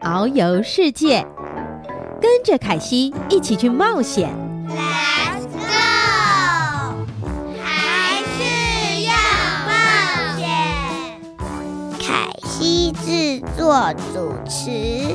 遨游世界，跟着凯西一起去冒险。Let's go！还是要冒险。凯西制作主持。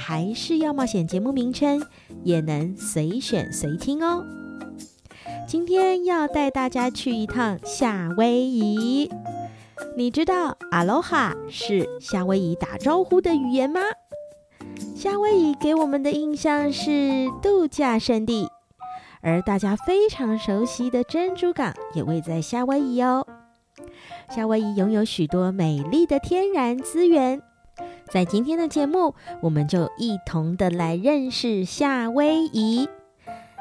还是要冒险”节目名称。也能随选随听哦。今天要带大家去一趟夏威夷。你知道“阿罗哈”是夏威夷打招呼的语言吗？夏威夷给我们的印象是度假胜地，而大家非常熟悉的珍珠港也位在夏威夷哦。夏威夷拥有许多美丽的天然资源。在今天的节目，我们就一同的来认识夏威夷。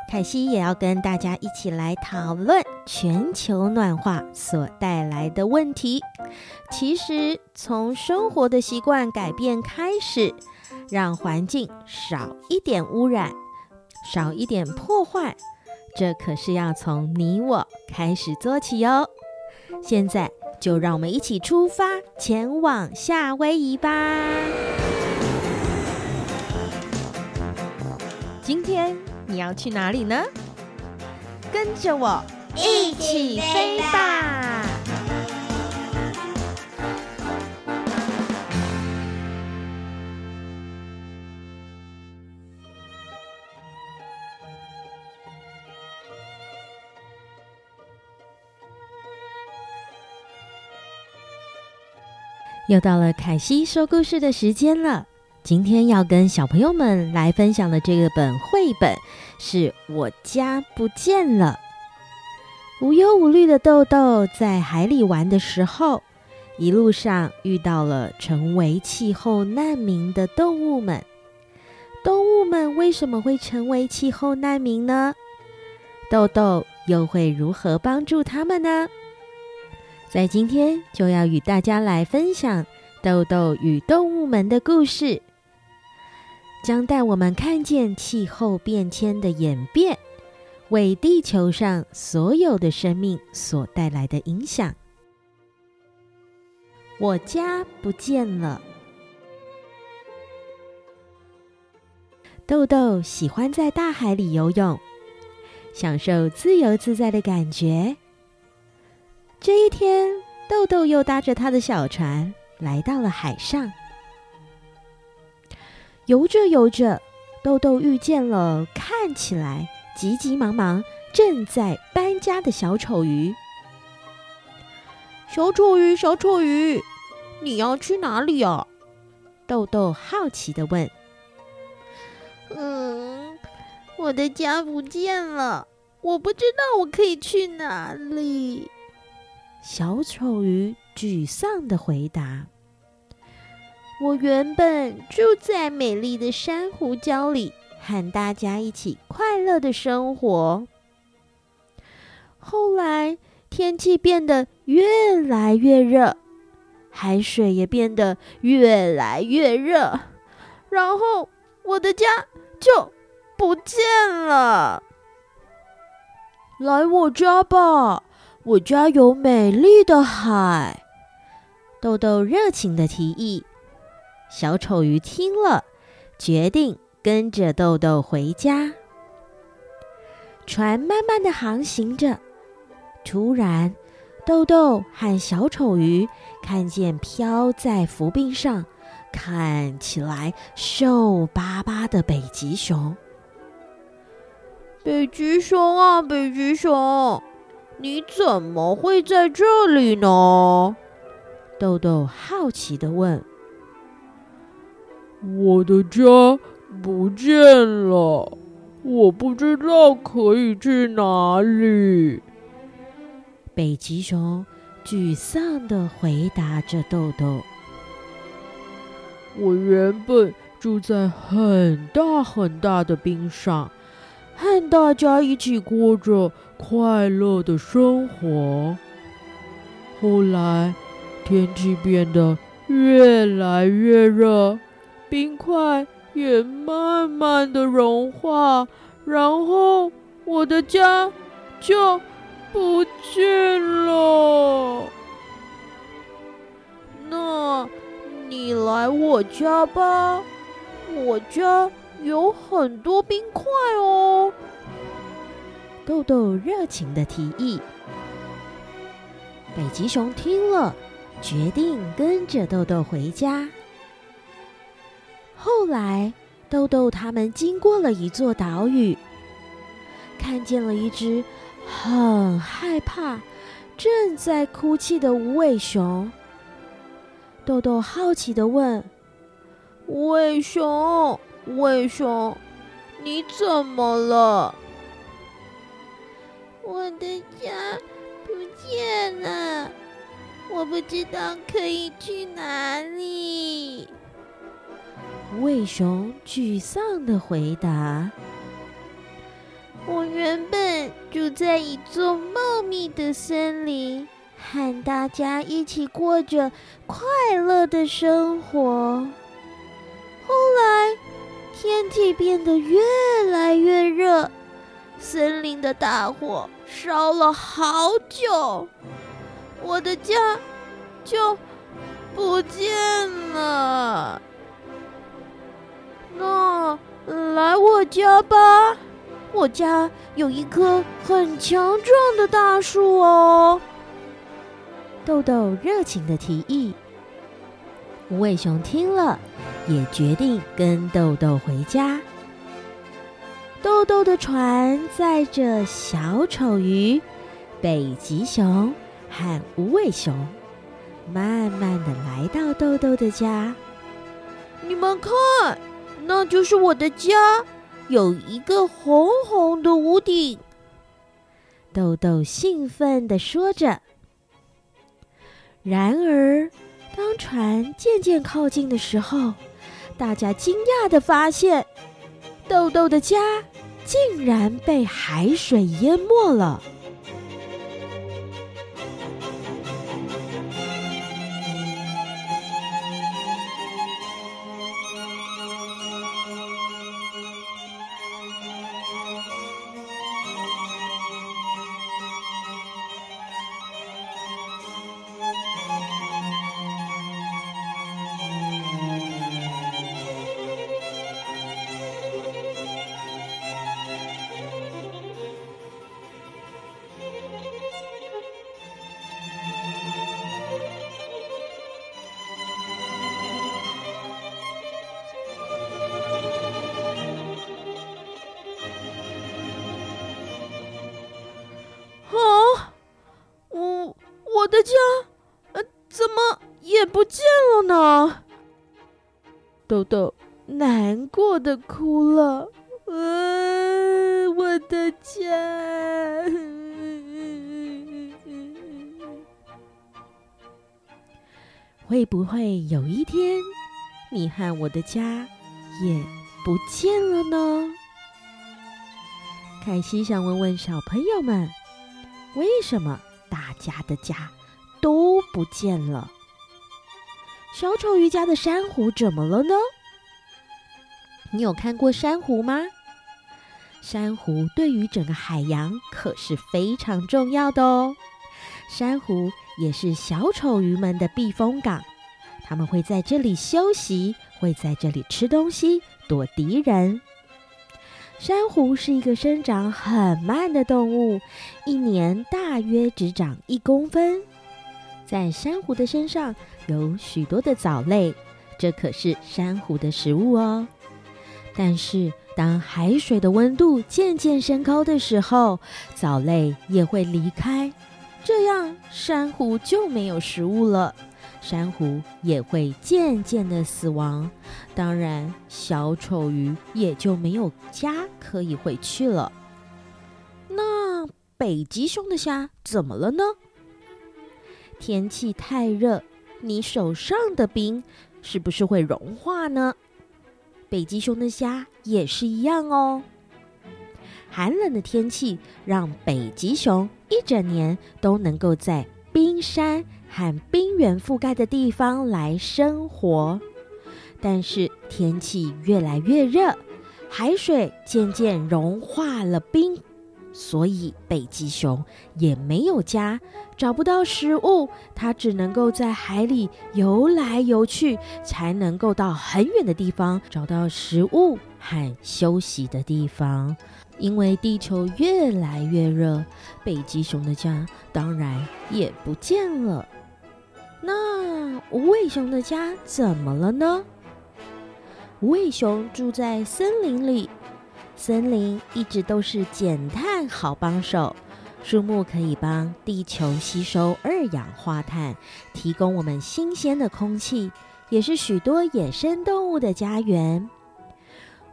凯西也要跟大家一起来讨论全球暖化所带来的问题。其实，从生活的习惯改变开始，让环境少一点污染，少一点破坏，这可是要从你我开始做起哟。现在。就让我们一起出发，前往夏威夷吧！今天你要去哪里呢？跟着我一起飞吧！又到了凯西说故事的时间了。今天要跟小朋友们来分享的这个本绘本是我家不见了。无忧无虑的豆豆在海里玩的时候，一路上遇到了成为气候难民的动物们。动物们为什么会成为气候难民呢？豆豆又会如何帮助他们呢？在今天就要与大家来分享豆豆与动物们的故事，将带我们看见气候变迁的演变，为地球上所有的生命所带来的影响。我家不见了。豆豆喜欢在大海里游泳，享受自由自在的感觉。这一天，豆豆又搭着他的小船来到了海上。游着游着，豆豆遇见了看起来急急忙忙正在搬家的小丑鱼。小丑鱼，小丑鱼，你要去哪里啊？豆豆好奇地问。嗯，我的家不见了，我不知道我可以去哪里。小丑鱼沮丧地回答：“我原本住在美丽的珊瑚礁里，和大家一起快乐的生活。后来天气变得越来越热，海水也变得越来越热，然后我的家就不见了。”来我家吧，我家有美丽的海。”豆豆热情的提议。小丑鱼听了，决定跟着豆豆回家。船慢慢的航行着，突然，豆豆和小丑鱼看见飘在浮冰上，看起来瘦巴巴的北极熊。北极熊啊，北极熊，你怎么会在这里呢？豆豆好奇地问：“我的家不见了，我不知道可以去哪里。”北极熊沮丧地回答着豆豆：“我原本住在很大很大的冰上。”和大家一起过着快乐的生活。后来天气变得越来越热，冰块也慢慢的融化，然后我的家就不见了。那你来我家吧，我家。有很多冰块哦，豆豆热情的提议。北极熊听了，决定跟着豆豆回家。后来，豆豆他们经过了一座岛屿，看见了一只很害怕、正在哭泣的无尾熊。豆豆好奇的问：“无尾熊？”无尾熊，你怎么了？我的家不见了，我不知道可以去哪里。无尾熊沮丧的回答：“我原本住在一座茂密的森林，和大家一起过着快乐的生活。后来……”天气变得越来越热，森林的大火烧了好久，我的家就不见了。那来我家吧，我家有一棵很强壮的大树哦。豆豆热情的提议。无尾熊听了，也决定跟豆豆回家。豆豆的船载着小丑鱼、北极熊和无尾熊，慢慢的来到豆豆的家。你们看，那就是我的家，有一个红红的屋顶。豆豆兴奋的说着。然而，当船渐渐靠近的时候，大家惊讶地发现，豆豆的家竟然被海水淹没了。不见了呢？豆豆难过的哭了。呃，我的家，会不会有一天，你和我的家也不见了呢？凯西想问问小朋友们，为什么大家的家都不见了。小丑鱼家的珊瑚怎么了呢？你有看过珊瑚吗？珊瑚对于整个海洋可是非常重要的哦。珊瑚也是小丑鱼们的避风港，它们会在这里休息，会在这里吃东西，躲敌人。珊瑚是一个生长很慢的动物，一年大约只长一公分。在珊瑚的身上有许多的藻类，这可是珊瑚的食物哦。但是，当海水的温度渐渐升高的时候，藻类也会离开，这样珊瑚就没有食物了。珊瑚也会渐渐的死亡，当然，小丑鱼也就没有家可以回去了。那北极熊的虾怎么了呢？天气太热，你手上的冰是不是会融化呢？北极熊的虾也是一样哦。寒冷的天气让北极熊一整年都能够在冰山和冰原覆盖的地方来生活，但是天气越来越热，海水渐渐融化了冰，所以北极熊也没有家，找不到食物，它只能够在海里游来游去，才能够到很远的地方找到食物和休息的地方。因为地球越来越热，北极熊的家当然也不见了。那无尾熊的家怎么了呢？无尾熊住在森林里，森林一直都是减碳好帮手。树木可以帮地球吸收二氧化碳，提供我们新鲜的空气，也是许多野生动物的家园。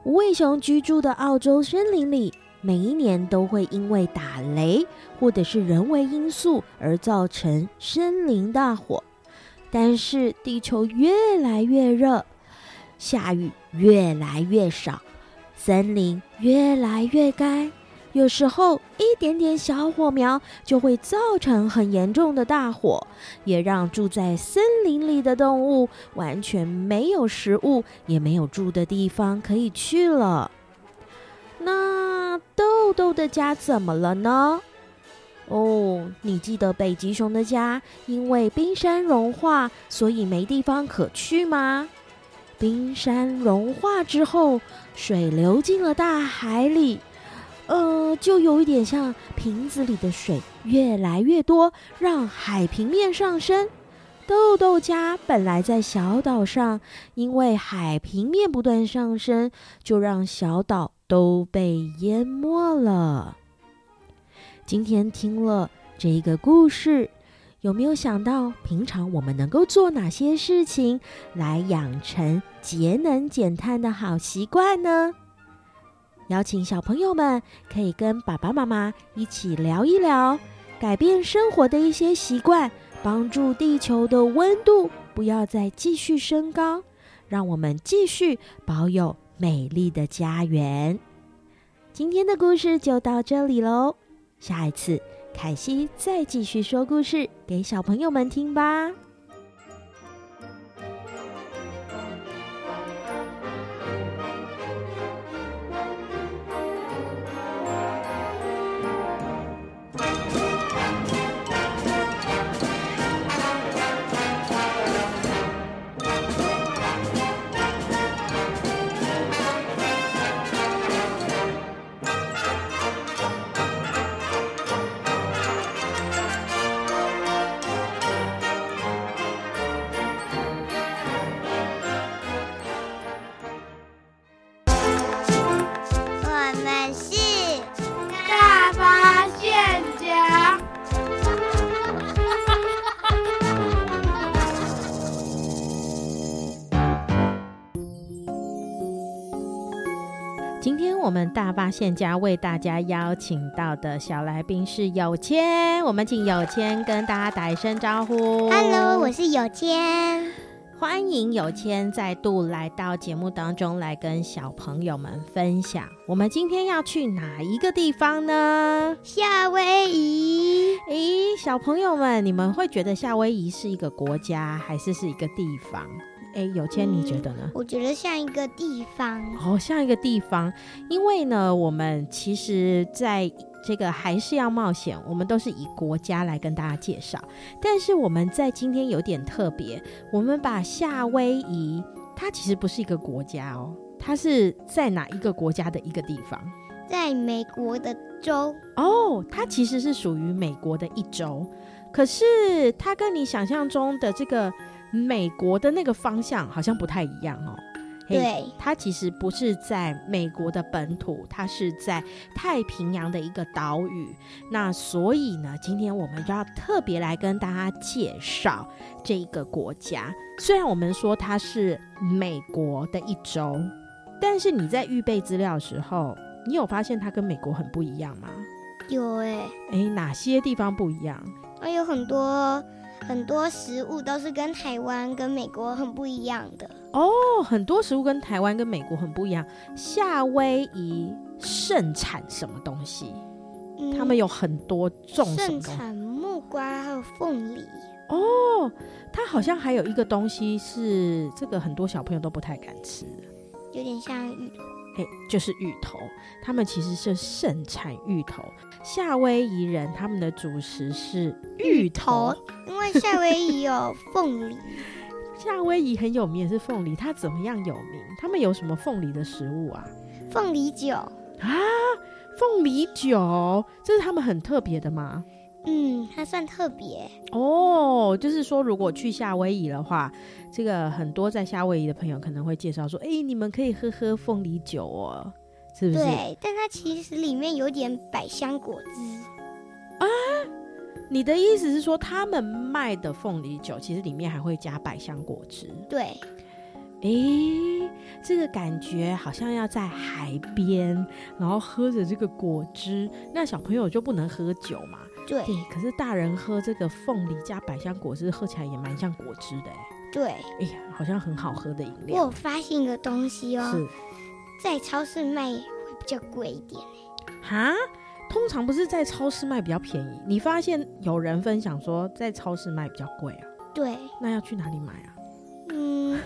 无尾熊居住的澳洲森林里，每一年都会因为打雷或者是人为因素而造成森林大火。但是地球越来越热，下雨越来越少，森林越来越干。有时候一点点小火苗就会造成很严重的大火，也让住在森林里的动物完全没有食物，也没有住的地方可以去了。那豆豆的家怎么了呢？哦，你记得北极熊的家因为冰山融化，所以没地方可去吗？冰山融化之后，水流进了大海里，呃，就有一点像瓶子里的水越来越多，让海平面上升。豆豆家本来在小岛上，因为海平面不断上升，就让小岛都被淹没了。今天听了这个故事，有没有想到平常我们能够做哪些事情来养成节能减碳的好习惯呢？邀请小朋友们可以跟爸爸妈妈一起聊一聊，改变生活的一些习惯，帮助地球的温度不要再继续升高，让我们继续保有美丽的家园。今天的故事就到这里喽。下一次，凯西再继续说故事给小朋友们听吧。现家为大家邀请到的小来宾是有谦，我们请有谦跟大家打一声招呼。Hello，我是有谦，欢迎有谦再度来到节目当中来跟小朋友们分享。我们今天要去哪一个地方呢？夏威夷。咦，小朋友们，你们会觉得夏威夷是一个国家还是是一个地方？哎，有谦，你觉得呢？我觉得像一个地方。哦，像一个地方，因为呢，我们其实在这个还是要冒险，我们都是以国家来跟大家介绍。但是我们在今天有点特别，我们把夏威夷，它其实不是一个国家哦，它是在哪一个国家的一个地方？在美国的州。哦，它其实是属于美国的一州，可是它跟你想象中的这个。美国的那个方向好像不太一样哦。对，它其实不是在美国的本土，它是在太平洋的一个岛屿。那所以呢，今天我们就要特别来跟大家介绍这一个国家。虽然我们说它是美国的一州，但是你在预备资料的时候，你有发现它跟美国很不一样吗？有哎、欸，哎，哪些地方不一样？啊，有很多。很多食物都是跟台湾跟美国很不一样的哦。很多食物跟台湾跟美国很不一样。夏威夷盛产什么东西？嗯，他们有很多种？盛产木瓜还有凤梨。哦，它好像还有一个东西是这个很多小朋友都不太敢吃，有点像芋头。哎，就是芋头。他们其实是盛产芋头。夏威夷人他们的主食是芋头，因为夏威夷有凤梨。夏威夷很有名也是凤梨，它怎么样有名？他们有什么凤梨的食物啊？凤梨酒啊，凤梨酒，这是他们很特别的吗？嗯，还算特别哦。就是说，如果去夏威夷的话，这个很多在夏威夷的朋友可能会介绍说：“哎，你们可以喝喝凤梨酒哦。”是不是？对，但它其实里面有点百香果汁啊。你的意思是说，他们卖的凤梨酒其实里面还会加百香果汁？对。诶，这个感觉好像要在海边，然后喝着这个果汁。那小朋友就不能喝酒嘛？对。对，可是大人喝这个凤梨加百香果汁，喝起来也蛮像果汁的。对。哎呀，好像很好喝的饮料。我发现一个东西哦。是。在超市卖会比较贵一点哈，通常不是在超市卖比较便宜。你发现有人分享说在超市卖比较贵啊？对，那要去哪里买啊？嗯，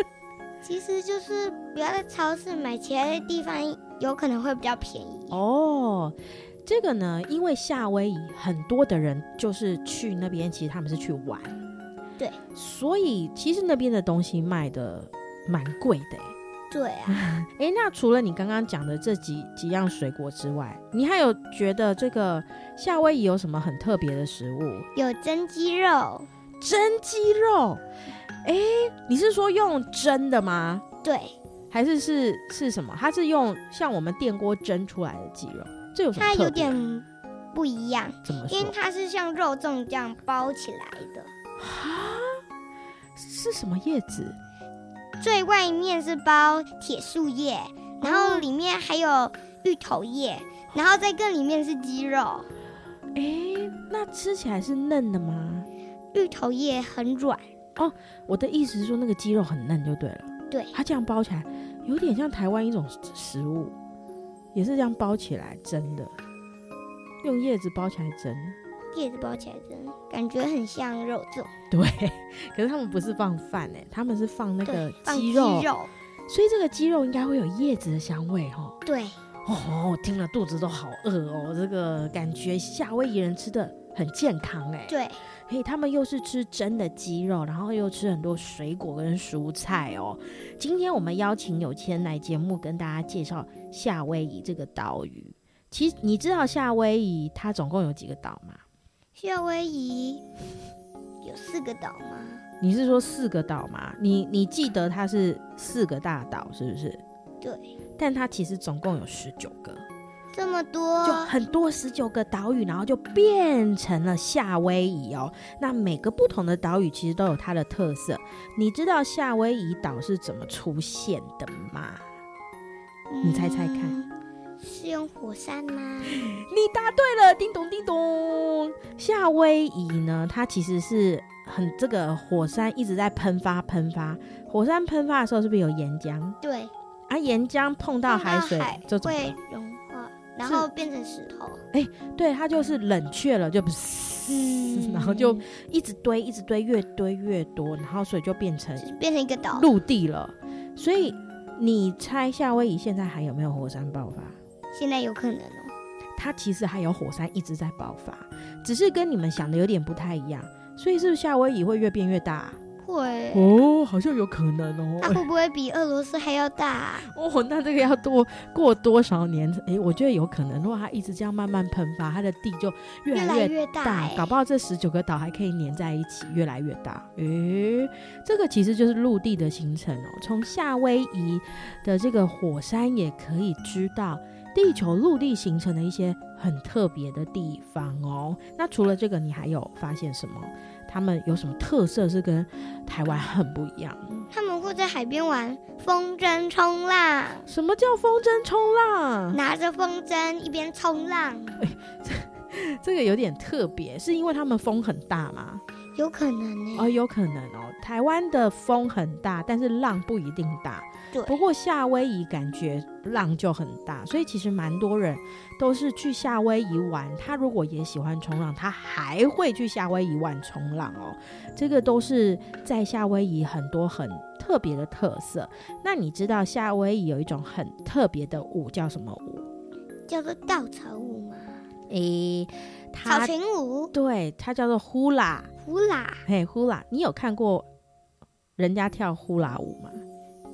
其实就是不要在超市买，其他的地方有可能会比较便宜哦。这个呢，因为夏威夷很多的人就是去那边，其实他们是去玩，对，所以其实那边的东西卖的蛮贵的。对啊，哎、欸，那除了你刚刚讲的这几几样水果之外，你还有觉得这个夏威夷有什么很特别的食物？有蒸鸡肉，蒸鸡肉，哎、欸，你是说用蒸的吗？对，还是是是什么？它是用像我们电锅蒸出来的鸡肉，这有什么？它有点不一样，怎么说？因为它是像肉粽这样包起来的啊？是什么叶子？最外面是包铁树叶，然后里面还有芋头叶，然后再更里面是鸡肉。哎，那吃起来是嫩的吗？芋头叶很软哦。我的意思是说，那个鸡肉很嫩就对了。对，它这样包起来，有点像台湾一种食物，也是这样包起来蒸的，用叶子包起来蒸。叶子包起来蒸，感觉很像肉粽。对，可是他们不是放饭哎，他们是放那个鸡肉，肉，所以这个鸡肉应该会有叶子的香味哦。对，哦，听了肚子都好饿哦。这个感觉夏威夷人吃的很健康哎。对，嘿，他们又是吃真的鸡肉，然后又吃很多水果跟蔬菜哦。今天我们邀请有谦来节目跟大家介绍夏威夷这个岛屿。其实你知道夏威夷它总共有几个岛吗？夏威夷有四个岛吗？你是说四个岛吗？你你记得它是四个大岛是不是？对。但它其实总共有十九个，这么多，就很多十九个岛屿，然后就变成了夏威夷哦。那每个不同的岛屿其实都有它的特色。你知道夏威夷岛是怎么出现的吗？嗯，你猜猜看。是用火山吗？你答对了，叮咚叮咚。夏威夷呢，它其实是很这个火山一直在喷发喷发。火山喷发的时候是不是有岩浆？对。啊，岩浆碰到海水就会融化。然后变成石头。哎对，它就是冷却了，就不是，嗯然后就一直堆，一直堆，越堆越多，然后所以就变成变成一个岛。陆地了。所以你猜夏威夷现在还有没有火山爆发？现在有可能哦。它其实还有火山一直在爆发，只是跟你们想的有点不太一样。所以是不是夏威夷会越变越大？会。哦，好像有可能哦。它会不会比俄罗斯还要大啊？哦，那这个要多过多少年？诶，我觉得有可能。如果它一直这样慢慢喷发，它的地就越来越越越大欸搞不好这十九个岛还可以粘在一起，越来越大。诶，这个其实就是陆地的形成哦。从夏威夷的这个火山也可以知道。地球陆地形成的一些很特别的地方哦。那除了这个，你还有发现什么？他们有什么特色是跟台湾很不一样？他们会在海边玩风筝冲浪。什么叫风筝冲浪？拿着风筝一边冲浪。哎，这这个有点特别，是因为他们风很大吗？有可能呢。哦，有可能哦。台湾的风很大，但是浪不一定大。对。不过夏威夷感觉浪就很大，所以其实蛮多人都是去夏威夷玩。他如果也喜欢冲浪，他还会去夏威夷玩冲浪哦。这个都是在夏威夷很多很特别的特色。那你知道夏威夷有一种很特别的舞叫什么舞？叫做稻草舞吗？诶，它草裙舞。对，它叫做呼啦。呼啦。嘿，呼啦，你有看过人家跳呼啦舞吗？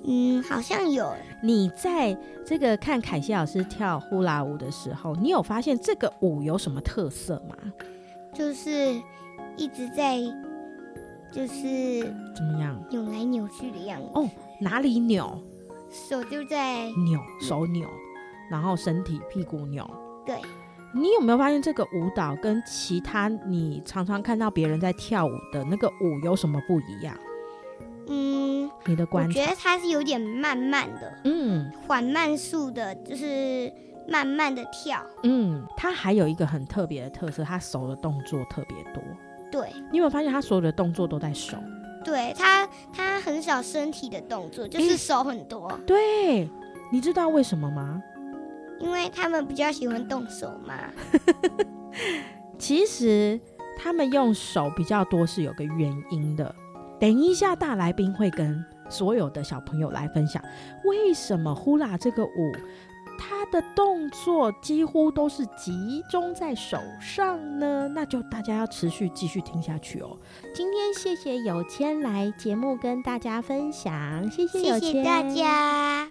嗯，好像有。你在这个看凯西老师跳呼啦舞的时候，你有发现这个舞有什么特色吗？就是一直在，就是怎么样？扭来扭去的样子。哦，哪里扭？手就在扭，手扭，然后身体屁股扭。对。你有没有发现这个舞蹈跟其他你常常看到别人在跳舞的那个舞有什么不一样？嗯，你的观察？我觉得它是有点慢慢的，嗯，缓慢速的，就是慢慢的跳。嗯，它还有一个很特别的特色，它手的动作特别多。对，你有没有发现它所有的动作都在手？对，它它很少身体的动作，就是手很多。欸、对，你知道为什么吗？因为他们比较喜欢动手嘛。其实他们用手比较多是有个原因的。等一下，大来宾会跟所有的小朋友来分享，为什么呼啦这个舞，它的动作几乎都是集中在手上呢？那就大家要持续继续听下去哦。今天谢谢有谦来节目跟大家分享，谢谢有谦，谢谢大家。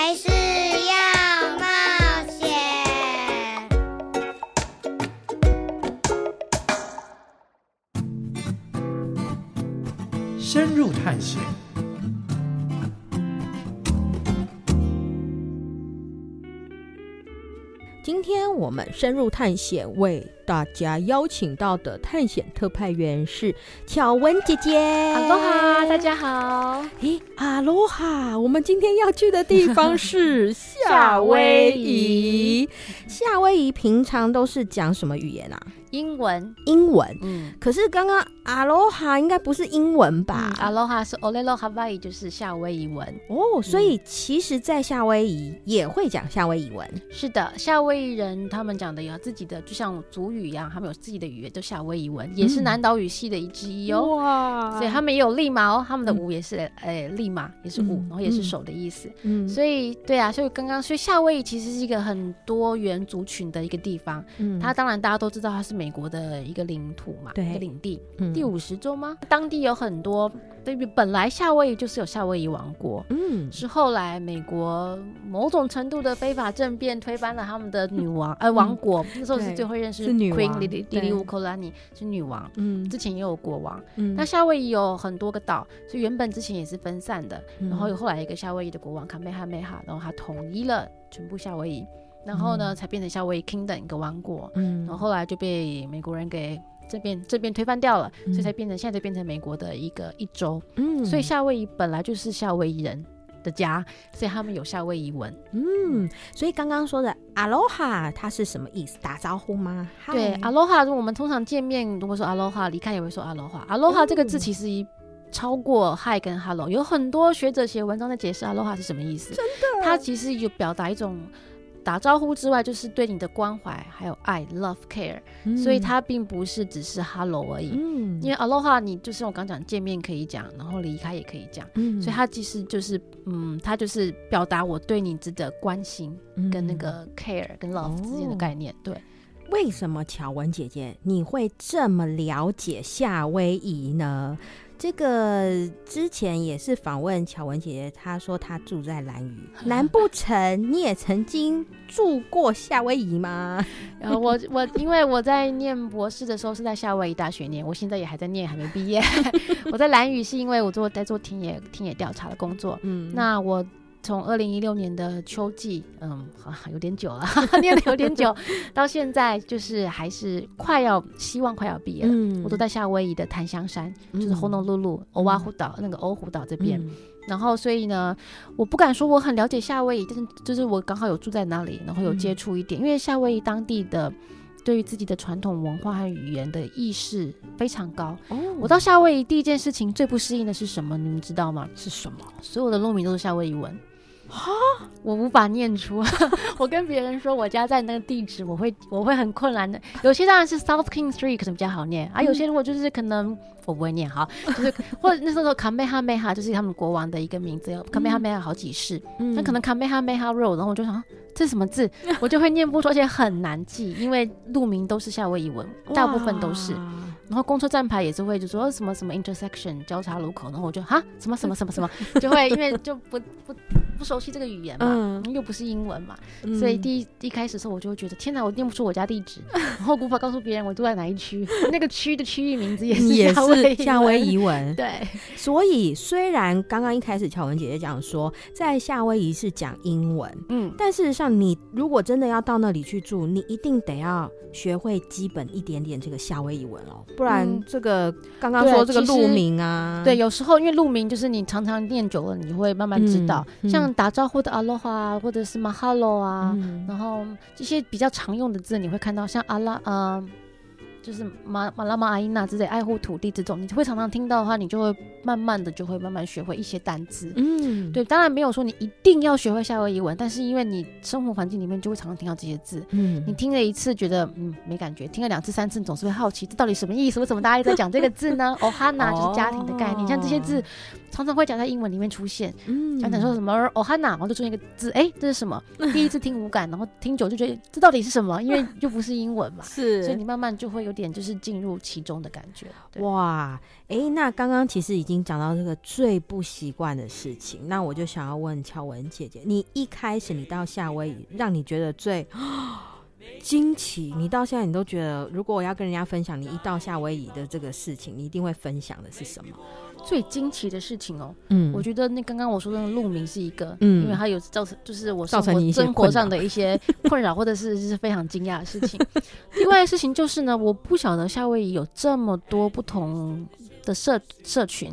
还是要冒险》。深入探险。我们深入探险，为大家邀请到的探险特派员是巧文姐姐。阿罗哈，大家好。咦，阿罗哈，我们今天要去的地方是 夏威夷。夏威夷平常都是讲什么语言啊？英文，英文。嗯，可是刚刚阿罗哈应该不是英文吧？阿罗哈是 Olelo Hawaii，就是夏威夷文。哦，所以其实，在夏威夷也会讲夏威夷文。是的，夏威夷人他们讲的有自己的，就像族语一样，他们有自己的语言，就夏威夷文，也是南岛语系的一之一哦。哇！所以他们也有利马哦，他们的舞也是诶利马，也是舞，然后也是手的意思。嗯，所以对啊，所以刚刚所以夏威夷其实是一个很多元族群的一个地方。嗯，它当然大家都知道它是。美国的一个领土嘛，对，一个领地，嗯、第五十州吗？当地有很多，对于本来夏威夷就是有夏威夷王国，嗯，是后来美国某种程度的非法政变推翻了他们的女王，呃，王国，嗯、那时候是最会认识 Queen 莉莉莉乌科拉尼是女王，嗯，之前也有国王，嗯，那夏威夷有很多个岛，所以原本之前也是分散的，嗯、然后有后来一个夏威夷的国王卡梅哈梅哈，然后他统一了全部夏威夷。然后呢，才变成夏威夷 Kingdom 一个王国，嗯，然后后来就被美国人给这边这边推翻掉了，嗯、所以才变成现在就变成美国的一个一州，嗯，所以夏威夷本来就是夏威夷人的家，所以他们有夏威夷文，嗯，所以刚刚说的 Aloha 它是什么意思？打招呼吗？对，Aloha，如果我们通常见面如果说 Aloha，离开也会说 Aloha。Aloha 这个字其实超过 Hi 跟 Hello，有很多学者写文章在解释 Aloha 是什么意思，真的，它其实有表达一种。打招呼之外，就是对你的关怀，还有爱，love care，、嗯、所以它并不是只是 hello 而已。嗯，因为 aloha 你就是我刚讲见面可以讲，然后离开也可以讲。嗯，所以它其实就是，嗯，它就是表达我对你值得关心跟那个 care 跟 love 之间的概念。哦、对，为什么巧文姐姐你会这么了解夏威夷呢？这个之前也是访问巧文姐姐，她说她住在兰屿，难不成你也曾经住过夏威夷吗？然 后我我因为我在念博士的时候是在夏威夷大学念，我现在也还在念，还没毕业。我在兰屿是因为我做在做田野田野调查的工作，嗯，那我。从二零一六年的秋季，嗯，有点久了，念的有点久，到现在就是还是快要，希望快要毕业了。嗯，我都在夏威夷的檀香山，就是 Honolulu、欧瓦湖岛那个欧湖岛这边。嗯、然后，所以呢，我不敢说我很了解夏威夷，但是就是我刚好有住在那里，然后有接触一点，嗯、因为夏威夷当地的对于自己的传统文化和语言的意识非常高。哦，我到夏威夷第一件事情最不适应的是什么？你们知道吗？是什么？所有的路名都是夏威夷文。哈，我无法念出。我跟别人说我家在那个地址，我会我会很困难的。有些当然是 South King Street 可能比较好念。啊，有些如果就是可能我不会念哈，就是 或者那时候 Kamehameha 就是他们国王的一个名字，Kamehameha 好几世，那可能 Kamehameha Road，然后我就想这是什么字，我就会念不出，而且很难记，因为路名都是夏威夷文，大部分都是。然后公车站牌也是会就说什么什么 intersection 交叉路口，然后我就哈？什么什么什么？什么，就会因为就不不。不熟悉这个语言嘛，嗯。又不是英文嘛，嗯。所以第一一开始的时候我就会觉得天哪，我念不出我家地址，然后无法告诉别人我住在哪一区，那个区的区域名字也是也是夏威夷。文。对，所以虽然刚刚一开始巧文姐姐讲说，在夏威夷是讲英文，嗯，但事实上，你如果真的要到那里去住，你一定得要学会基本一点点这个夏威夷文哦，不然嗯。这个刚刚说这个路名啊，对，有时候因为路名就是你常常念久了，你会慢慢知道，像打招呼的 aloha 啊，或者是 mahalo 啊，嗯。然后这些比较常用的字，你会看到像阿拉呃，就是马马拉马阿伊娜之类爱护土地这种，你会常常听到的话，你就会慢慢的就会慢慢学会一些单字。嗯，对，当然没有说你一定要学会夏威夷文，但是因为你生活环境里面就会常常听到这些字，嗯你听了一次觉得嗯没感觉，听了两次三次，你总是会好奇这到底什么意思？为什么大家一直在讲这个字呢 哦哈娜就是家庭的概念，像这些字常常会讲在英文里面出现。嗯讲讲说什么 ohana，然后就出现一个字，哎，这是什么？第一次听无感，然后听久就觉得这到底是什么？因为又不是英文嘛，是所以你慢慢就会有点就是进入其中的感觉。哇，哎、那刚刚其实已经讲到这个最不习惯的事情，那我就想要问乔文姐姐，你一开始你到夏威夷，让你觉得最 惊奇，你到现在你都觉得，如果我要跟人家分享你一到夏威夷的这个事情，你一定会分享的是什么？最惊奇的事情哦，嗯。我觉得那刚刚我说的那个路名是一个，嗯。因为它有造成就是我造生活生活上的一些 困扰，或者是是非常惊讶的事情。另外的事情就是呢，我不晓得夏威夷有这么多不同的社社群，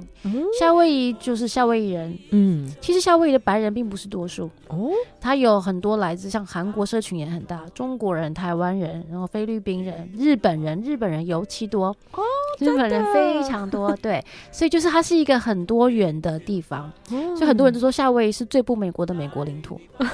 夏威夷就是夏威夷人，嗯，其实夏威夷的白人并不是多数，哦，他有很多来自像韩国社群也很大，中国人、台湾人，然后菲律宾人、日本人，日本人尤其多哦，日本人非常多，对，所以就是它是一个很多元的地方，所以很多人都说夏威夷是最不美国的美国领土。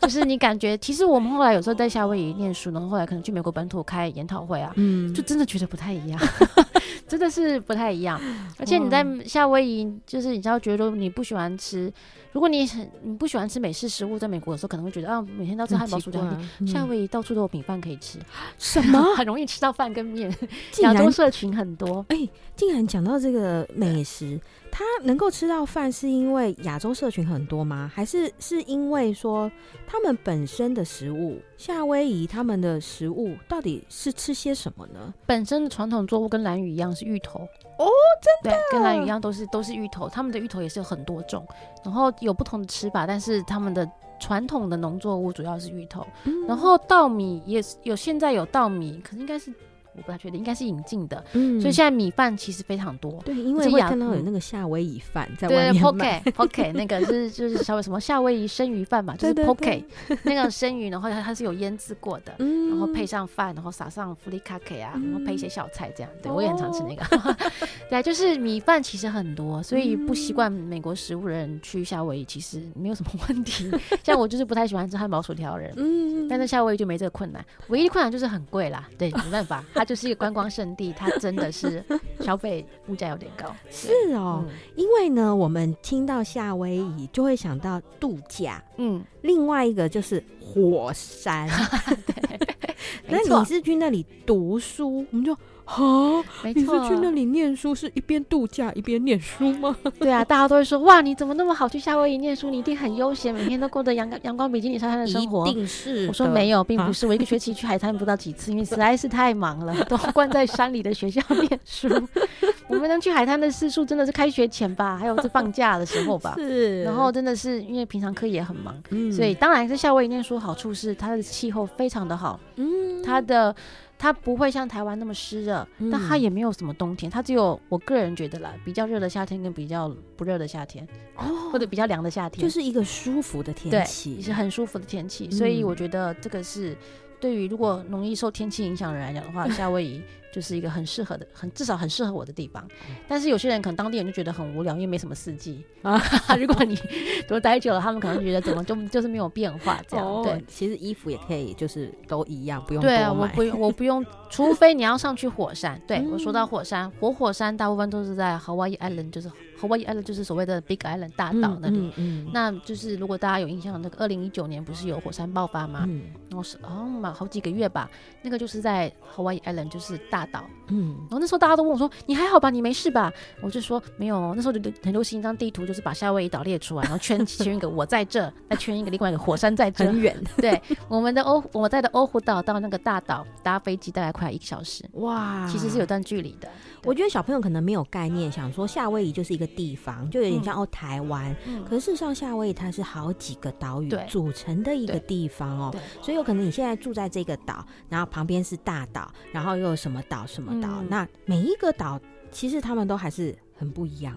就是你感觉，其实我们后来有时候在夏威夷念书然后，后来可能去美国本土开研讨会啊，嗯，就真的觉得不太一样，真的是不太一样。而且你在夏威夷，就是你知道，觉得你不喜欢吃，如果你很你不喜欢吃美式食物，在美国的时候可能会觉得啊，每天都吃汉堡、薯条、嗯夏威夷到处都有米饭可以吃，什么 很容易吃到饭跟面，亚洲社群很多。哎、竟然讲到这个美食，他能够吃到饭，是因为亚洲社群很多吗？还是是因为说他们本身的食物，夏威夷他们的食物到底是吃些什么呢？本身的传统作物跟蓝屿一样是芋头哦，真的，对，跟蓝鱼一样都是都是芋头，他们的芋头也是有很多种，然后有不同的吃法，但是他们的传统的农作物主要是芋头，嗯。然后稻米也是有，现在有稻米，可是应该是我不太确定，应该是引进的，嗯所以现在米饭其实非常多。对，因为看到有嗯那个夏威夷饭在对外面卖 poke poke 那个是就是稍微什么夏威夷生鱼饭嘛，就 是对对 poke 那个生鱼，然后它它是有腌制过的，嗯然后配上饭，然后撒上弗利卡克啊，然后配一些小菜这样。对哦我也很常吃那个。对啊，就是米饭其实很多，所以不习惯美国食物的人去夏威夷其实没有什么问题。像我就是不太喜欢吃汉堡薯条的人，嗯但是夏威夷就没这个困难，唯一的困难就是很贵啦。对，没办法，它就是一个观光胜地，它真的是 消费物价有点高。是哦，嗯。因为呢，我们听到夏威夷就会想到度假，嗯，另外一个就是火山。那你是去那里读书，我们就啊，没错你是去那，里念书，是一边度假一边念书吗？对啊，大家都会说哇，你怎么那么好去夏威夷念书？你一定很悠闲，每天都过着阳光阳光比基尼沙滩的生活。一定是。我说没有，并不是。我一个学期去海滩不到几次，因为实在是太忙了，都关在山里的学校念书。我们能去海滩的次数真的是开学前吧，还有是放假的时候吧。是。然后真的是因为平常课也很忙，嗯所以当然是夏威夷念书好处是它的气候非常的好，嗯它的它不会像台湾那么湿热，嗯但它也没有什么冬天，它只有我个人觉得啦，比较热的夏天跟比较不热的夏天，哦或者比较凉的夏天，就。是一个舒服的天，气，是很舒服的天气，所以嗯。我觉得这个是对于如果容易受天气影响的人来讲的话，夏威夷就是一个很适合的，很至少很适合我的地方。但是有些人可能当地人就觉得很无聊，因为没什么四季啊。如果你多待久了，他们可能觉得怎么就就是没有变化这样。哦对，其实衣服也可以，就是都一样，不用对啊，我不用，我不用，除非你要上去火山。对、嗯我说到火山，活火山大部分都是在 Hawaii Island，就是 Hawaii Island 就是所谓的 Big Island 大岛那里。嗯嗯，那就是如果大家有印象，那个二零一九年不是有火山爆发吗？嗯然后是哦嘛好几个月吧，那个就是在 Hawaii Island 就是大岛。嗯然后那时候大家都问我说：“你还好吧？你没事吧？”我就说：“没有。”那时候就很流行一张地图，就是把夏威夷岛列出来，然后圈 圈一个我在这，再圈一个另外一个火山在这。很远对，我们的欧我在的欧胡岛到那个大岛搭飞机大概快一个小时，哇，其实是有段距离的。我觉得小朋友可能没有概念，想说夏威夷就是一个地方，就有点像哦台湾。嗯可是事实上，夏威夷它是好几个岛屿组成的一个地方哦对，所以有可能你现在住在这个岛，然后旁边是大岛，然后又有什么岛什么岛，嗯那每一个岛其实他们都还是很不一样。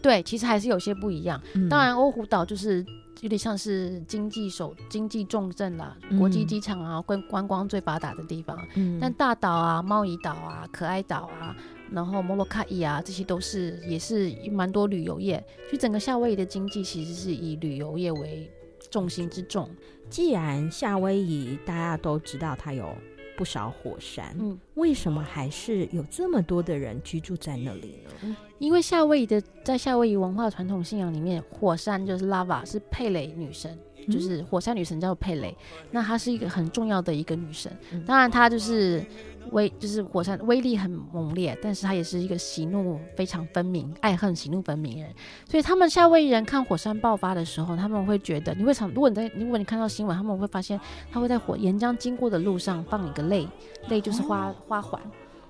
对，其实还是有些不一样。嗯当然，欧胡岛就是有点像是经济首经济重镇啦，嗯国际机场啊，观观光最发达的地方。嗯但大岛啊、猫夷岛啊、可爱岛啊，然后摩洛卡伊啊，这些都是也是蛮多旅游业。所以整个夏威夷的经济其实是以旅游业为重心之重。既然夏威夷大家都知道它有不少火山，嗯，为什么还是有这么多的人居住在那里呢？因为夏威夷的在夏威夷文化传统信仰里面，火山就是 lava 是佩雷女神，就是火山女神叫做佩雷，那她是一个很重要的一个女神。嗯。当然，她就是威就是火山威力很猛烈，但是他也是一个喜怒非常分明、爱恨喜怒分明的人。所以他们夏威夷人看火山爆发的时候，他们会觉得，你会想，如果你在如果你看到新闻，他们会发现，他会在火岩浆经过的路上放一个泪，泪就是花、哦花环。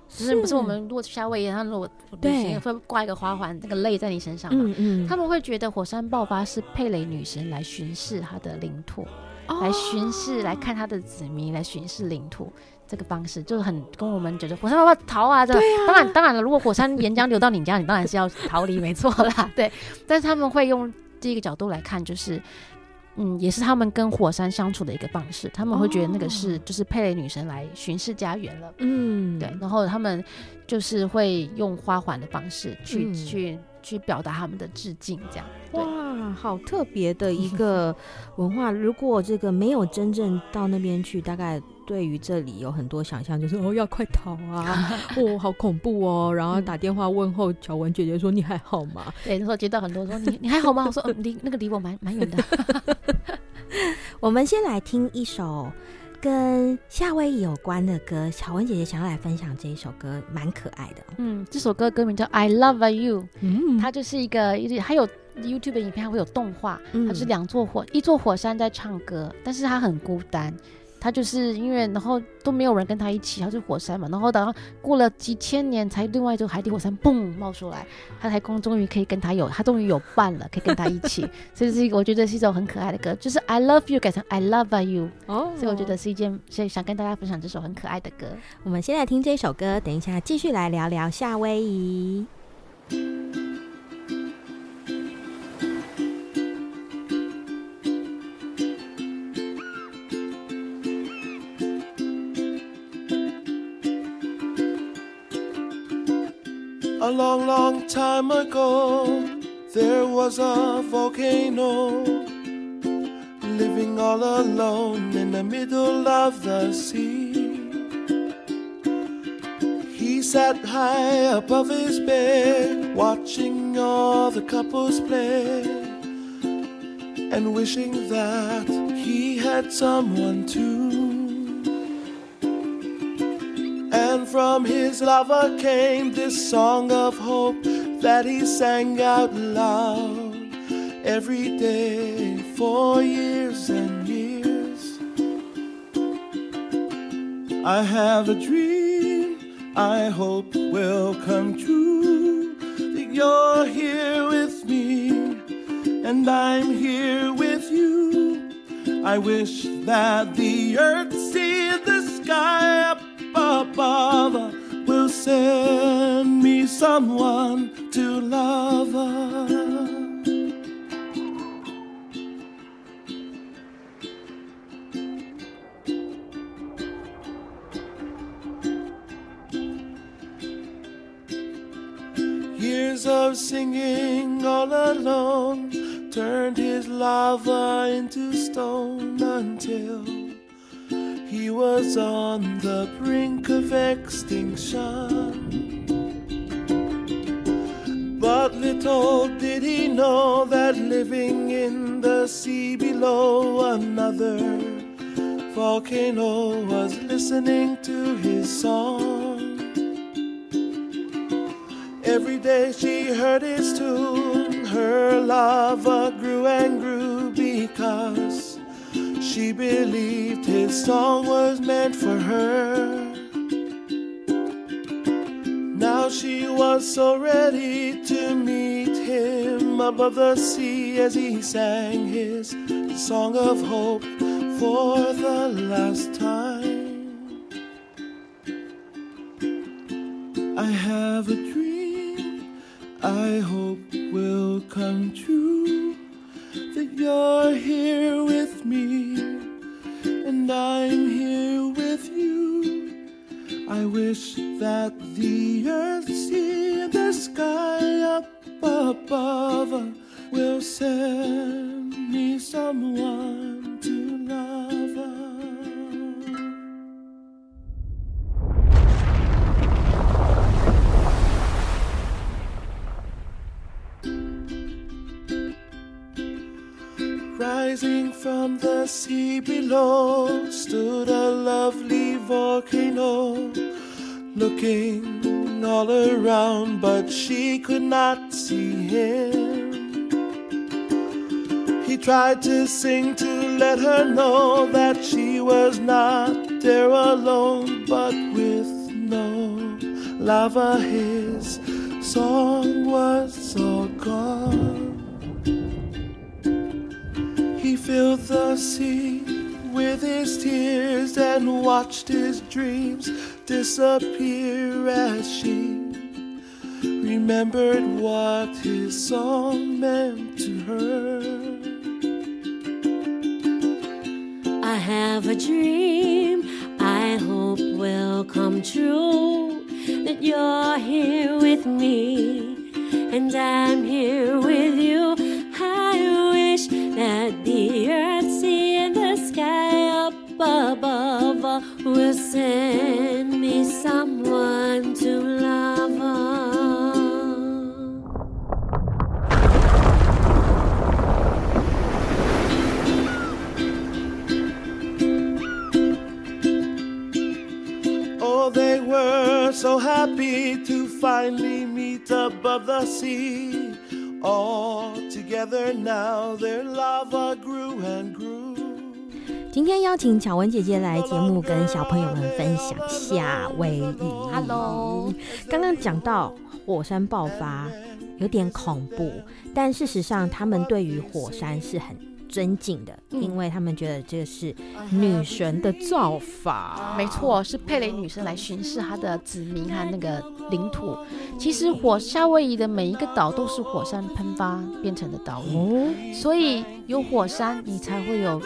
就是不是我们如果去夏威夷，他如果旅对行会挂一个花环，那个泪在你身上嘛？嗯嗯，他们会觉得火山爆发是佩雷女神来巡视她的领土，来巡视，来看他的子民，来巡视领土。这个方式就是很跟我们觉得火山爆发逃啊，这个、当然当然了，如果火山岩浆流到你家，你当然是要逃离，没错啦，对。但是他们会用第一个角度来看，就是。嗯，也是他们跟火山相处的一个方式。他们会觉得那个是、哦就是佩雷女神来巡视家园了，嗯，对。然后他们就是会用花环的方式去、嗯去去表达他们的致敬，这样。哇，好特别的一个文化。如果这个没有真正到那边去，大概对于这里有很多想象，就是哦要快逃啊，哦好恐怖哦，然后打电话问候乔文姐姐说你还好吗？对，那时候接到很多说你你还好吗？我说嗯，离那个离我蛮蛮远的。我们先来听一首跟夏威夷有关的歌，小文姐姐想要来分享这一首歌，蛮可爱的。嗯，这首歌歌名叫《I Love You》，嗯它就是一个，还有 YouTube 的影片，它会有动画，嗯它是两座火，一座火山在唱歌，但是它很孤单。他就是因为，然后都没有人跟他一起，他是火山嘛，然后等到过了几千年，才另外一座海底火山嘣冒出来，他才终终于可以跟他有，他终于有伴了，可以跟他一起，所以是一个我觉得是一首很可爱的歌，就是 I love you 改成 I love you，哦所以我觉得是一件，所以想跟大家分享这首很可爱的歌。我们先来听这首歌，等一下继续来聊聊夏威夷。A long, long time ago, there was a volcano living all alone in the middle of the sea. He sat high above his bed, watching all the couples play, and wishing that he had someone too. From his lover came this song of hope that he sang out loud every day for years and years. I have a dream I hope will come true. That you're here with me, and I'm here with you. I wish that the earth see the sky up above will send me someone to love. Years of singing all alone turned his lava into stone until he was on the brink of extinction. But Little did he know that living in the sea below another volcano was listening to his song. Every day she heard his tune, her lava grew and grew because she believed his song was meant for her. Now she was so ready to meet him above the sea as he sang his song of hope for the last time. I have a dream I hope will come true that you're here with me and I'm here with you. I wish that the earth, sea, and the sky up above will send me someone Rising from the sea below stood a lovely volcano, looking all around, but she could not see him. He tried to sing to let her know that she was not there alone, but with no lava, his song was all gone. Filled the sea with his tears and watched his dreams disappear as she remembered what his song meant to her. I have a dream I hope will come true that you're here with me and I'm here with you. Send me someone to love. Oh, they were so happy to finally meet above the sea. All together now, their lava grew and. 今天邀请巧文姐姐来节目，跟小朋友们分享夏威夷。Hello，刚刚讲到火山爆发有点恐怖，但事实上他们对于火山是很尊敬的，嗯因为他们觉得这是女神的造法。没错，是佩雷女神来巡视她的子民和那个领土。其实火夏威夷的每一个岛都是火山喷发变成的岛屿，哦，所以有火山，你才会有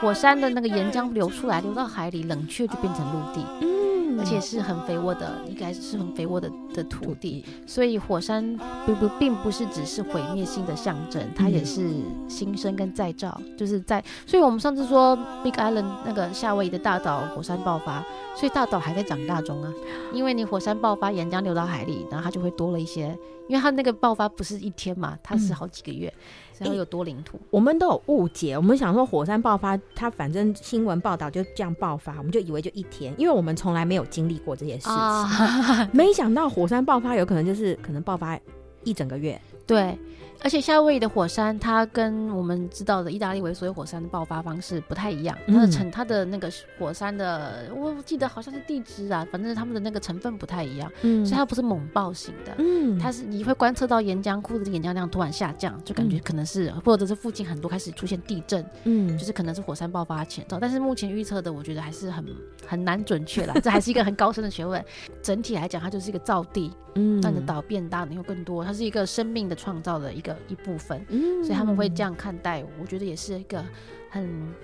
火山的那个岩浆流出来，流到海里，冷却就变成陆地。嗯。而且是很肥沃的，应该是很肥沃的的土地，所以火山并不并不是只是毁灭性的象征，它也是新生跟再造，就是在，所以我们上次说 Big Island 那个夏威夷的大岛火山爆发，所以大岛还在长大中啊，因为你火山爆发，岩浆流到海里，然后它就会多了一些，因为它那个爆发不是一天嘛，它是好几个月，然后有多领土。我们都有误解，我们想说火山爆发，它反正新闻报道就这样爆发，我们就以为就一天，因为我们从来没有经历过这些事情，啊没想到火山爆发有可能就是可能爆发一整个月。对，而且夏威夷的火山，它跟我们知道的意大利维所有火山的爆发方式不太一样。它的成，它的那个火山的，我记得好像是地质啊，反正他们的那个成分不太一样，嗯所以它不是猛爆型的。嗯它是你会观测到岩浆库的岩浆量突然下降，就感觉可能是，或者是附近很多开始出现地震，嗯就是可能是火山爆发前兆。但是目前预测的，我觉得还是很很难准确啦，这还是一个很高深的学问。整体来讲，它就是一个造地，嗯让你的岛变大，你有更多，它是一个生命的创造的一个一部分。嗯所以他们会这样看待，我觉得也是一个很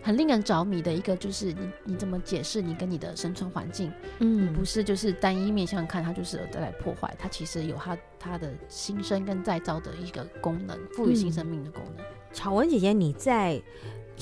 很令人着迷的一个，就是你你怎么解释你跟你的生存环境，嗯不是就是单一面向看，它就是有带来破坏，它其实有它它的新生跟再造的一个功能，赋予新生命的功能。巧文姐姐，你在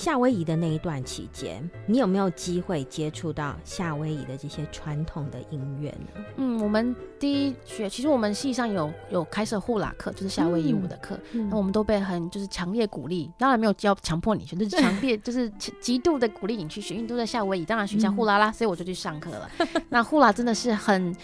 夏威夷的那一段期间，你有没有机会接触到夏威夷的这些传统的音乐呢？嗯，我们第一学其实我们系上有有开设呼啦课，就是夏威夷舞的课，那、嗯、我们都被很就是强烈鼓励，当然没有教强迫你学，就是强烈就是极度的鼓励你去学，因为都在夏威夷，当然学校呼啦啦，所以我就去上课了。那呼啦真的是很。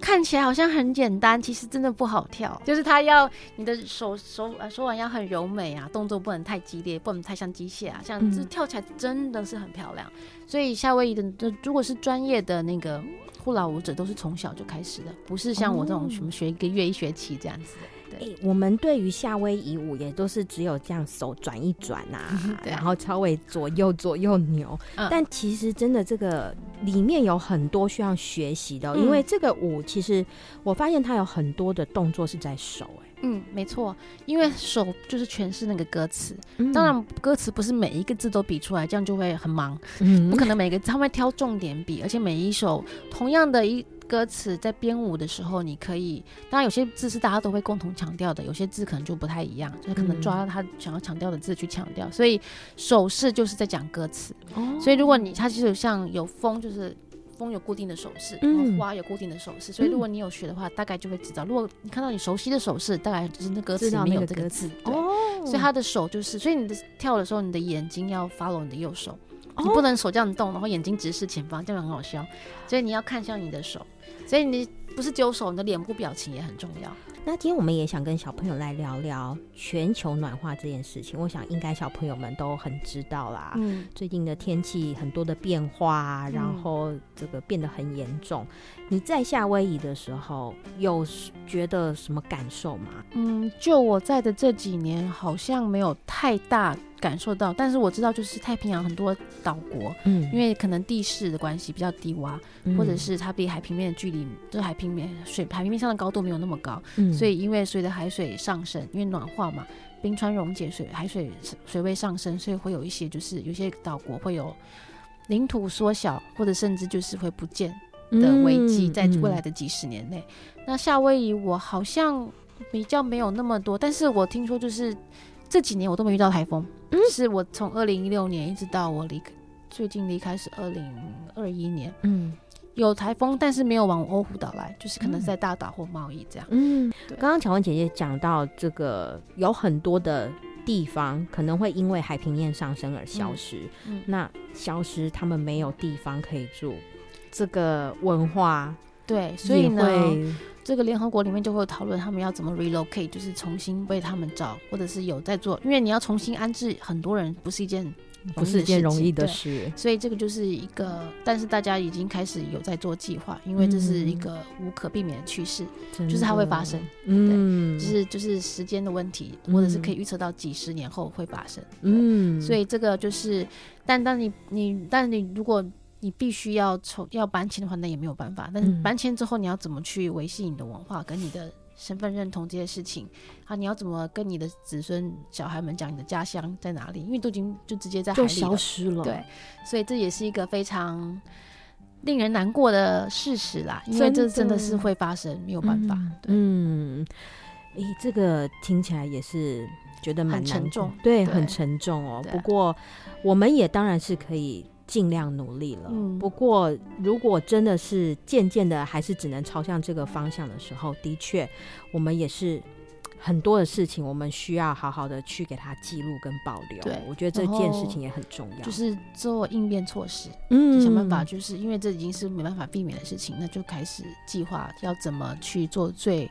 看起来好像很简单，其实真的不好跳。就是他要你的手手呃手腕要很柔美啊，动作不能太激烈，不能太像机械啊，像这跳起来真的是很漂亮。嗯、所以夏威夷的如果是专业的那个护老舞者，都是从小就开始的，不是像我这种什么学一个月一学期这样子的。哎、欸，我们对于夏威夷舞也都是只有这样手转一转 啊，然后稍微左右左右扭。嗯、但其实真的这个里面有很多需要学习的、因为这个舞其实我发现它有很多的动作是在手、欸。哎，嗯，没错，因为手就是诠释那个歌词。嗯、当然，歌词不是每一个字都比出来，这样就会很忙。嗯，不可能每个字他们会挑重点比，而且每一首同样的一。歌词在编舞的时候，你可以，当然有些字是大家都会共同强调的，有些字可能就不太一样，就是可能抓到他想要强调的字去强调。嗯、所以手势就是在讲歌词，哦、所以如果你它就是像有风，就是风有固定的手势，然后花有固定的手势，嗯、所以如果你有学的话，大概就会知道。如果你看到你熟悉的手势，大概就是那歌词里面有这个字，对。哦、所以他的手就是，所以你的跳的时候，你的眼睛要 follow 你的右手，哦、你不能手这样动，然后眼睛直视前方，这样很好笑。所以你要看向你的手。所以你不是丢手，你的脸部表情也很重要。那今天我们也想跟小朋友来聊聊全球暖化这件事情。我想应该小朋友们都很知道啦。嗯，最近的天气很多的变化，然后这个变得很严重。嗯，你在夏威夷的时候有觉得什么感受吗？嗯，就我在的这几年，好像没有太大。感受到，但是我知道，就是太平洋很多岛国，嗯，因为可能地势的关系比较低洼，嗯、或者是它比海平面的距离，就是海平面水海平面上的高度没有那么高，嗯，所以因为随着海水上升，因为暖化嘛，冰川溶解水，水海水水位上升，所以会有一些就是有些岛国会有领土缩小，或者甚至就是会不见的危机，在未来的几十年内。那夏威夷我好像比较没有那么多，但是我听说就是。这几年我都没遇到台风，嗯，是我从二零一六年一直到我离开，最近离开是二零二一年，嗯，有台风，但是没有往欧胡岛来，就是可能在大岛或贸易这样。嗯，刚刚乔文姐姐讲到这个，有很多的地方可能会因为海平面上升而消失，嗯，嗯，那消失他们没有地方可以住，这个文化对，所以呢。这个联合国里面就会讨论他们要怎么 relocate，就是重新为他们找，或者是有在做，因为你要重新安置很多人，不是一件不是一件容易的事。所以这个就是一个，但是大家已经开始有在做计划，因为这是一个无可避免的趋势，嗯、就是它会发生。嗯，就是就是时间的问题，或者是可以预测到几十年后会发生。嗯，所以这个就是，但当你你但你如果。你必须要从要搬迁的话，那也没有办法。但是搬迁之后，你要怎么去维系你的文化跟你的身份认同这些事情？啊，你要怎么跟你的子孙小孩们讲你的家乡在哪里？因为都已经就直接在海里消失了。对，所以这也是一个非常令人难过的事实啦。因为这真的是会发生，没有办法。嗯，诶、欸，这个听起来也是觉得蛮沉重，对，对很沉重哦。对不过我们也当然是可以。尽量努力了。嗯，不过如果真的是渐渐的还是只能朝向这个方向的时候，的确，我们也是很多的事情，我们需要好好的去给它记录跟保留。对，我觉得这件事情也很重要，就是做应变措施，嗯，想办法，就是因为这已经是没办法避免的事情，那就开始计划要怎么去做最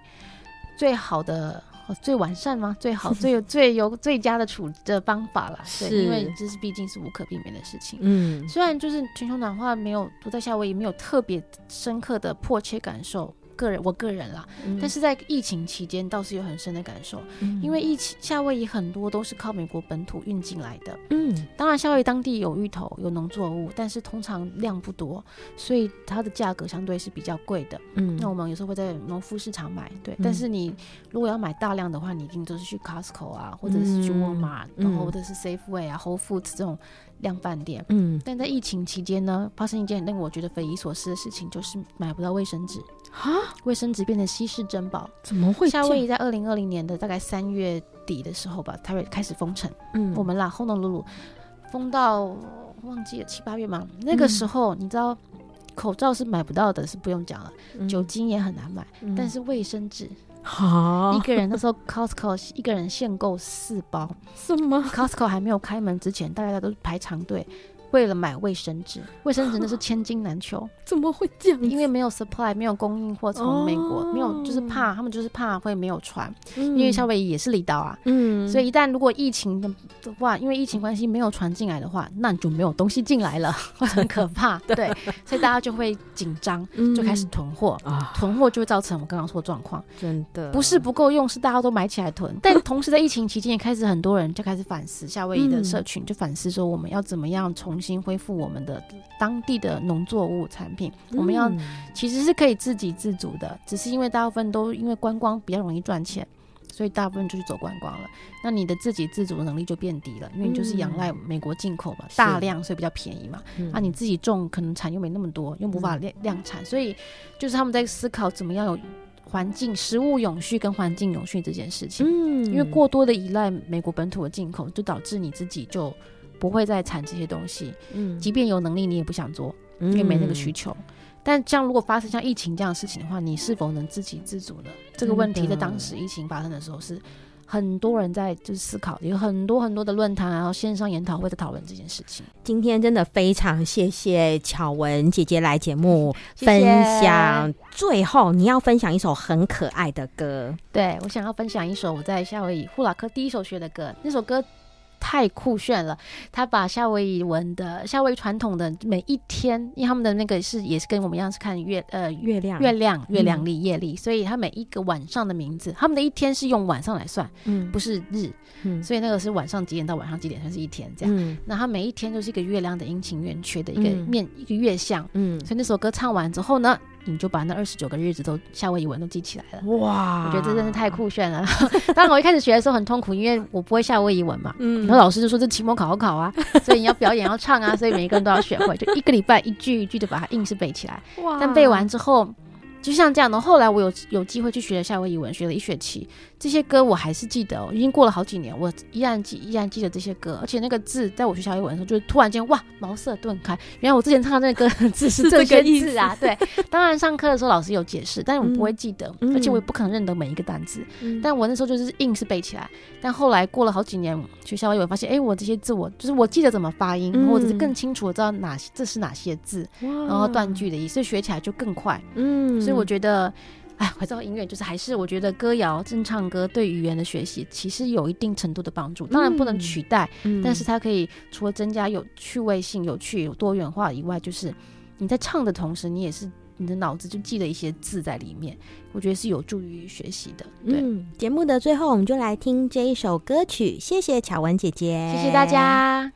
最好的。最完善吗？最好、最有、最有最佳的处的方法了。是对，因为这是毕竟是无可避免的事情。嗯，虽然就是全球暖化没有，都在夏威夷没有特别深刻的迫切感受。个人，我个人啦，嗯、但是在疫情期间倒是有很深的感受，嗯、因为疫情夏威夷很多都是靠美国本土运进来的，嗯，当然夏威夷当地有芋头有农作物，但是通常量不多，所以它的价格相对是比较贵的，嗯，那我们有时候会在农夫市场买，对，嗯、但是你如果要买大量的话，你一定都是去 Costco 啊，或者是去 Walmart，、嗯、然后或者是 Safeway 啊、Whole Foods 这种量贩店，嗯，但在疫情期间呢，发生一件令我觉得匪夷所思的事情，就是买不到卫生纸。啊！卫生纸变成稀世珍宝，怎么会？夏威夷在二零二零年的大概三月底的时候吧，它会开始封城。嗯，我们啦，轰隆鲁鲁，封到忘记了七八月嘛，那个时候、嗯、你知道。口罩是买不到的，是不用讲了。嗯、酒精也很难买，嗯、但是卫生纸，好一个人那时候 Costco 一个人限购四包。什么？Costco 还没有开门之前，大家都排长队。为了买卫生纸，卫生纸那是千金难求。怎么会这样？因为没有 supply，没有供应或从美国、哦、没有，就是怕他们就是怕会没有船，嗯、因为夏威夷也是离岛啊。嗯，所以一旦如果疫情的话，因为疫情关系没有船进来的话，那你就没有东西进来了，会 很可怕。对，所以大家就会紧张，就开始囤货、嗯、囤货就会造成我刚刚说的状况。真的不是不够用，是大家都买起来囤。但同时在疫情期间也开始很多人就开始反思，夏威夷的社群就反思说，我们要怎么样从重新恢复我们的当地的农作物产品，我们要其实是可以自给自足的，只是因为大部分都因为观光比较容易赚钱，所以大部分就去走观光了。那你的自给自足的能力就变低了，因为你就是仰赖美国进口嘛，大量所以比较便宜嘛。那你自己种可能产又没那么多，又无法量量产，所以就是他们在思考怎么样有环境、食物永续跟环境永续这件事情。嗯，因为过多的依赖美国本土的进口，就导致你自己就。不会再产这些东西，嗯，即便有能力，你也不想做，因为没那个需求。嗯、但像如果发生像疫情这样的事情的话，你是否能自给自足呢？这个问题在当时疫情发生的时候，是很多人在就是思考，有很多很多的论坛，然后线上研讨会在讨论这件事情。今天真的非常谢谢巧文姐姐来节目分享。谢谢。最后，你要分享一首很可爱的歌，对，我想要分享一首我在夏威夷呼拉克第一首学的歌，那首歌。太酷炫了！他把夏威夷文的夏威夷传统的每一天，因为他们的那个是也是跟我们一样是看月呃月亮。月亮月亮历夜历，所以他每一个晚上的名字，他们的一天是用晚上来算，嗯，不是日，嗯，所以那个是晚上几点到晚上几点算是一天这样。嗯，那他每一天都是一个月亮的阴晴圆缺的一个面、嗯、一个月相，嗯，所以那首歌唱完之后呢，你就把那二十九个日子都夏威夷文都记起来了。哇，我觉得这真是太酷炫了。当然我一开始学的时候很痛苦，因为我不会夏威夷文嘛，嗯。然后老师就说，这期末考好考啊，所以你要表演要唱啊，所以每一个人都要学会，就一个礼拜一句一句的把它硬是背起来。哇！但背完之后。就像这样的，后来我有有机会去学了夏威夷文，学了一学期，这些歌我还是记得哦。已经过了好几年，我依然记，依然记得这些歌。而且那个字，在我学夏威夷文的时候，就是突然间哇，茅塞顿开。原来我之前唱的那个歌 字是这些字啊。对，当然上课的时候老师有解释，但是我不会记得，嗯、而且我也不可能认得每一个单词。嗯、但我那时候就是硬是背起来。但后来过了好几年，学夏威夷文发现，哎、欸，我这些字我就是我记得怎么发音，嗯、或者是更清楚的知道哪些这是哪些字，然后断句的意思，学起来就更快。嗯，所以我觉得。哎，回到音乐，就是还是我觉得歌谣、正唱歌对语言的学习其实有一定程度的帮助，当然不能取代，嗯、但是它可以除了增加有趣味性、有趣、有多元化以外，就是你在唱的同时，你也是你的脑子就记了一些字在里面，我觉得是有助于学习的。对，嗯、节目的最后，我们就来听这一首歌曲，谢谢巧文姐姐，谢谢大家。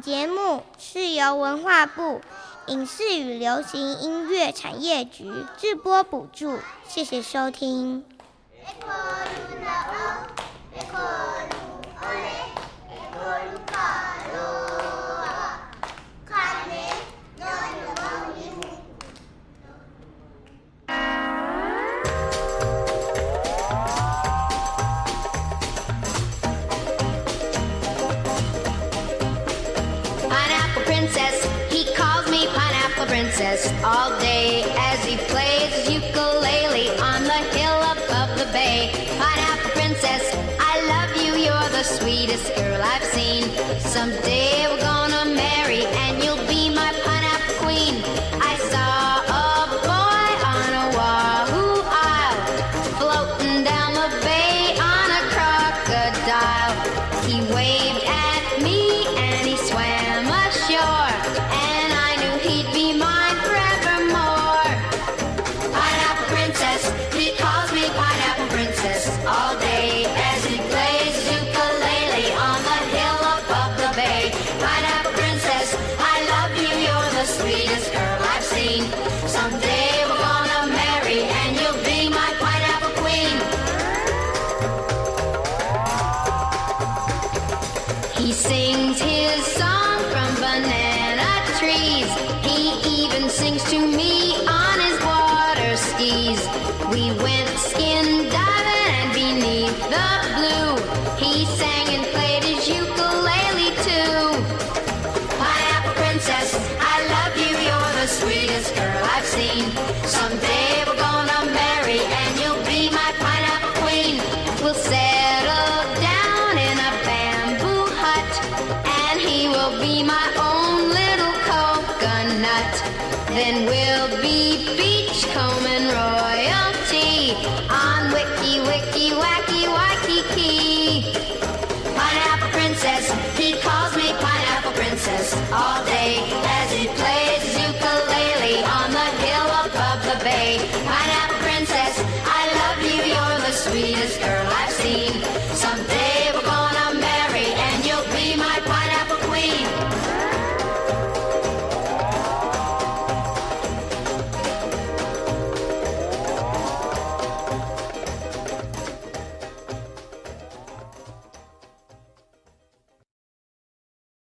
节目是由文化部影视与流行音乐产业局制播补助，谢谢收听。all day as he plays his ukulele on the hill above the bay. Pineapple princess, I love you, you're the sweetest girl I've seen. Someday we're gonna marry and you'll be my pineapple queen. I saw a boy on a Wahoo Isle, floating down the bay on a crocodile. He waved at me and he swam ashore.